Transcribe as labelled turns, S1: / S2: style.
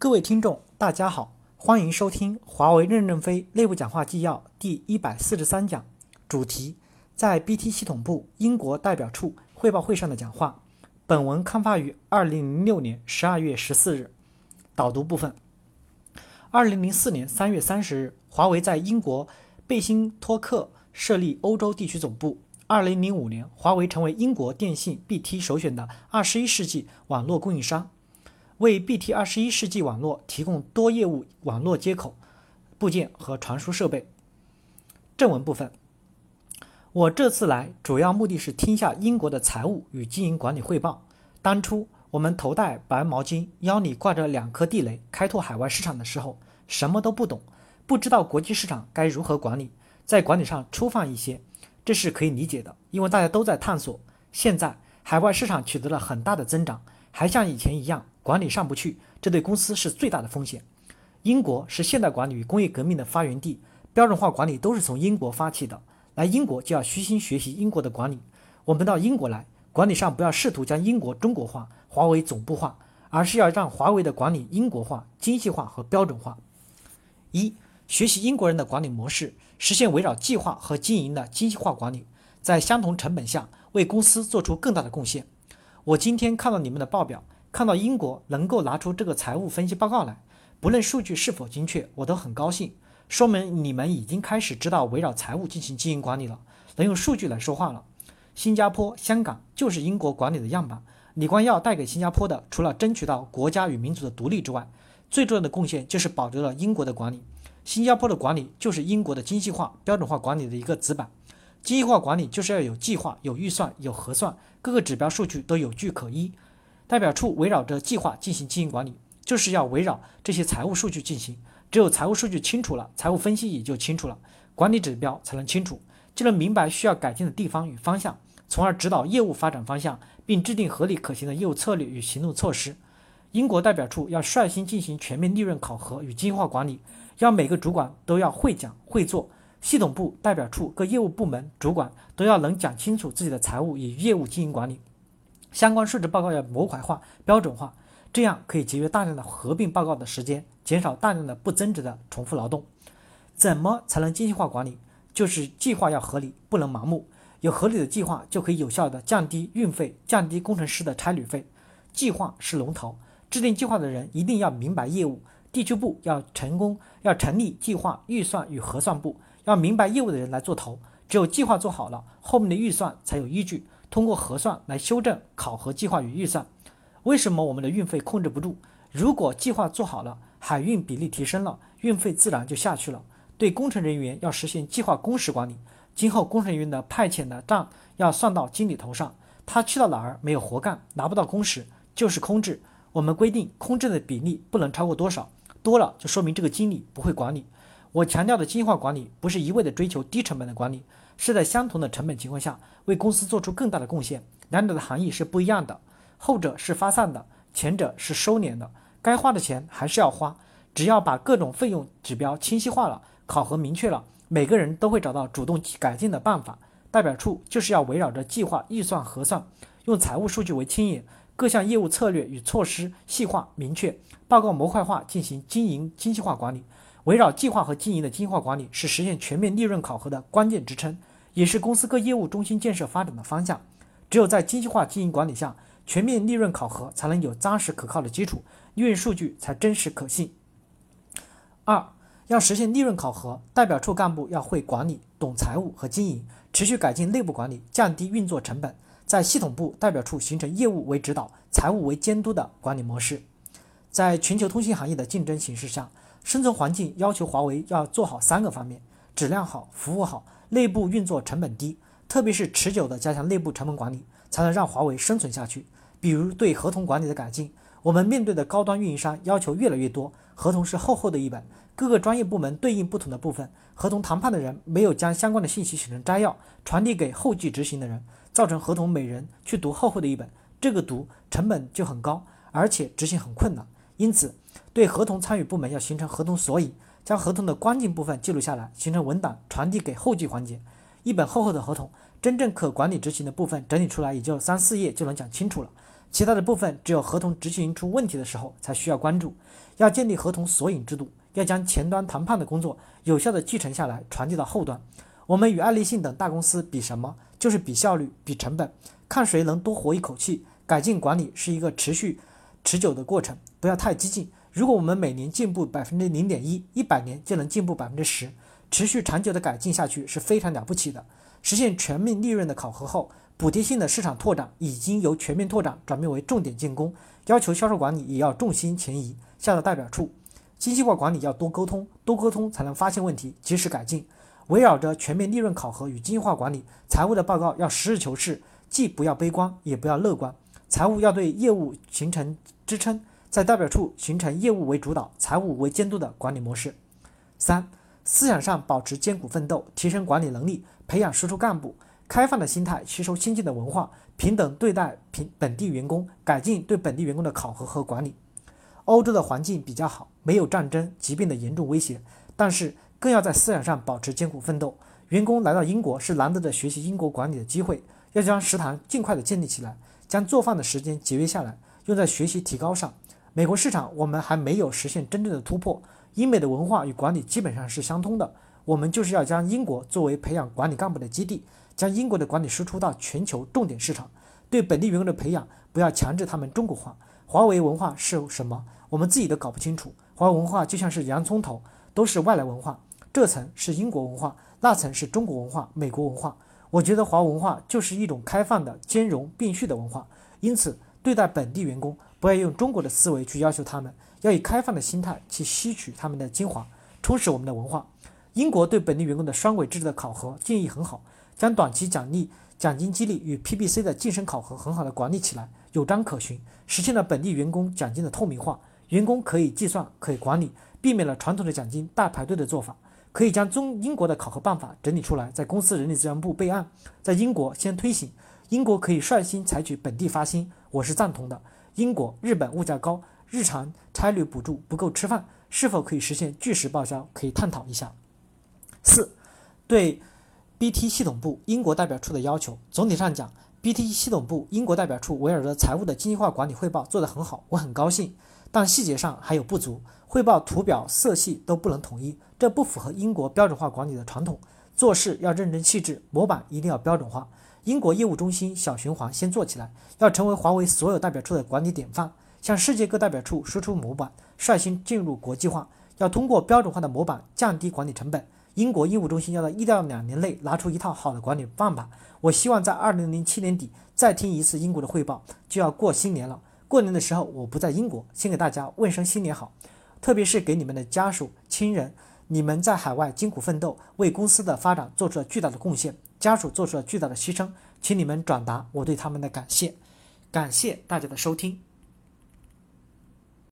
S1: 各位听众，大家好，欢迎收听华为任正非内部讲话纪要第一百四十三讲，主题在 BT 系统部英国代表处汇报会上的讲话。本文刊发于二零零六年十二月十四日。导读部分：二零零四年三月三十日，华为在英国贝辛托克设立欧洲地区总部。二零零五年，华为成为英国电信 BT 首选的二十一世纪网络供应商。为 BT 二十一世纪网络提供多业务网络接口、部件和传输设备。正文部分，我这次来主要目的是听下英国的财务与经营管理汇报。当初我们头戴白毛巾，腰里挂着两颗地雷，开拓海外市场的时候，什么都不懂，不知道国际市场该如何管理，在管理上粗放一些，这是可以理解的，因为大家都在探索。现在海外市场取得了很大的增长，还像以前一样。管理上不去，这对公司是最大的风险。英国是现代管理与工业革命的发源地，标准化管理都是从英国发起的。来英国就要虚心学习英国的管理。我们到英国来，管理上不要试图将英国中国化、华为总部化，而是要让华为的管理英国化、精细化和标准化。一、学习英国人的管理模式，实现围绕计划和经营的精细化管理，在相同成本下为公司做出更大的贡献。我今天看到你们的报表。看到英国能够拿出这个财务分析报告来，不论数据是否精确，我都很高兴，说明你们已经开始知道围绕财务进行经营管理了，能用数据来说话了。新加坡、香港就是英国管理的样板。李光耀带给新加坡的，除了争取到国家与民族的独立之外，最重要的贡献就是保留了英国的管理。新加坡的管理就是英国的精细化、标准化管理的一个子板。精细化管理就是要有计划、有预算、有核算，各个指标数据都有据可依。代表处围绕着计划进行经营管理，就是要围绕这些财务数据进行。只有财务数据清楚了，财务分析也就清楚了，管理指标才能清楚，就能明白需要改进的地方与方向，从而指导业务发展方向，并制定合理可行的业务策略与行动措施。英国代表处要率先进行全面利润考核与精细化管理，要每个主管都要会讲会做，系统部、代表处各业务部门主管都要能讲清楚自己的财务与业务经营管理。相关数值报告要模块化、标准化，这样可以节约大量的合并报告的时间，减少大量的不增值的重复劳动。怎么才能精细化管理？就是计划要合理，不能盲目。有合理的计划，就可以有效的降低运费，降低工程师的差旅费。计划是龙头，制定计划的人一定要明白业务。地区部要成功，要成立计划、预算与核算部，要明白业务的人来做头。只有计划做好了，后面的预算才有依据。通过核算来修正考核计划与预算。为什么我们的运费控制不住？如果计划做好了，海运比例提升了，运费自然就下去了。对工程人员要实现计划工时管理，今后工程人员的派遣的账要算到经理头上，他去到哪儿没有活干，拿不到工时就是空置。我们规定空置的比例不能超过多少，多了就说明这个经理不会管理。我强调的精细化管理，不是一味的追求低成本的管理。是在相同的成本情况下为公司做出更大的贡献，两者的含义是不一样的。后者是发散的，前者是收敛的。该花的钱还是要花，只要把各种费用指标清晰化了，考核明确了，每个人都会找到主动改进的办法。代表处就是要围绕着计划、预算、核算，用财务数据为牵引，各项业务策略与措施细化明确，报告模块化进行经营精细化管理。围绕计划和经营的精细化管理是实现全面利润考核的关键支撑。也是公司各业务中心建设发展的方向。只有在精细化经营管理下，全面利润考核才能有扎实可靠的基础，利润数据才真实可信。二，要实现利润考核，代表处干部要会管理、懂财务和经营，持续改进内部管理，降低运作成本。在系统部、代表处形成业务为指导、财务为监督的管理模式。在全球通信行业的竞争形势下，生存环境要求华为要做好三个方面：质量好、服务好。内部运作成本低，特别是持久的加强内部成本管理，才能让华为生存下去。比如对合同管理的改进，我们面对的高端运营商要求越来越多，合同是厚厚的一本，各个专业部门对应不同的部分，合同谈判的人没有将相关的信息写成摘要传递给后继执行的人，造成合同每人去读厚厚的一本，这个读成本就很高，而且执行很困难。因此，对合同参与部门要形成合同索引。将合同的关键部分记录下来，形成文档，传递给后继环节。一本厚厚的合同，真正可管理执行的部分整理出来，也就三四页就能讲清楚了。其他的部分只有合同执行出问题的时候才需要关注。要建立合同索引制度，要将前端谈判的工作有效的继承下来，传递到后端。我们与爱立信等大公司比什么？就是比效率，比成本，看谁能多活一口气。改进管理是一个持续、持久的过程，不要太激进。如果我们每年进步百分之零点一，一百年就能进步百分之十，持续长久的改进下去是非常了不起的。实现全面利润的考核后，补贴性的市场拓展已经由全面拓展转变为重点进攻，要求销售管理也要重心前移，下到代表处。精细化管理要多沟通，多沟通才能发现问题，及时改进。围绕着全面利润考核与精细化管理，财务的报告要实事求是，既不要悲观，也不要乐观。财务要对业务形成支撑，在代表处形成业务为主导、财务为监督的管理模式。三、思想上保持艰苦奋斗，提升管理能力，培养输出干部，开放的心态吸收先进的文化，平等对待平本地员工，改进对本地员工的考核和管理。欧洲的环境比较好，没有战争、疾病的严重威胁，但是更要在思想上保持艰苦奋斗。员工来到英国是难得的学习英国管理的机会，要将食堂尽快的建立起来，将做饭的时间节约下来，用在学习提高上。美国市场我们还没有实现真正的突破，英美的文化与管理基本上是相通的。我们就是要将英国作为培养管理干部的基地，将英国的管理输出到全球重点市场。对本地员工的培养，不要强制他们中国化。华为文化是什么？我们自己都搞不清楚，华为文化就像是洋葱头，都是外来文化。这层是英国文化，那层是中国文化、美国文化。我觉得华文化就是一种开放的、兼容并蓄的文化。因此，对待本地员工，不要用中国的思维去要求他们，要以开放的心态去吸取他们的精华，充实我们的文化。英国对本地员工的双轨制的考核建议很好，将短期奖励、奖金激励与 PBC 的晋升考核很好的管理起来，有章可循，实现了本地员工奖金的透明化。员工可以计算，可以管理，避免了传统的奖金大排队的做法。可以将中英国的考核办法整理出来，在公司人力资源部备案，在英国先推行。英国可以率先采取本地发薪，我是赞同的。英国、日本物价高，日常差旅补助不够吃饭，是否可以实现据实报销？可以探讨一下。四，对 BT 系统部英国代表处的要求，总体上讲，BT 系统部英国代表处围绕着财务的精细化管理汇报做得很好，我很高兴。但细节上还有不足，汇报图表色系都不能统一，这不符合英国标准化管理的传统。做事要认真细致，模板一定要标准化。英国业务中心小循环先做起来，要成为华为所有代表处的管理典范，向世界各代表处输出模板，率先进入国际化。要通过标准化的模板降低管理成本。英国医务中心要在一到两年内拿出一套好的管理办法。我希望在二零零七年底再听一次英国的汇报，就要过新年了。过年的时候我不在英国，先给大家问声新年好，特别是给你们的家属亲人，你们在海外艰苦奋斗，为公司的发展做出了巨大的贡献，家属做出了巨大的牺牲，请你们转达我对他们的感谢，感谢大家的收听。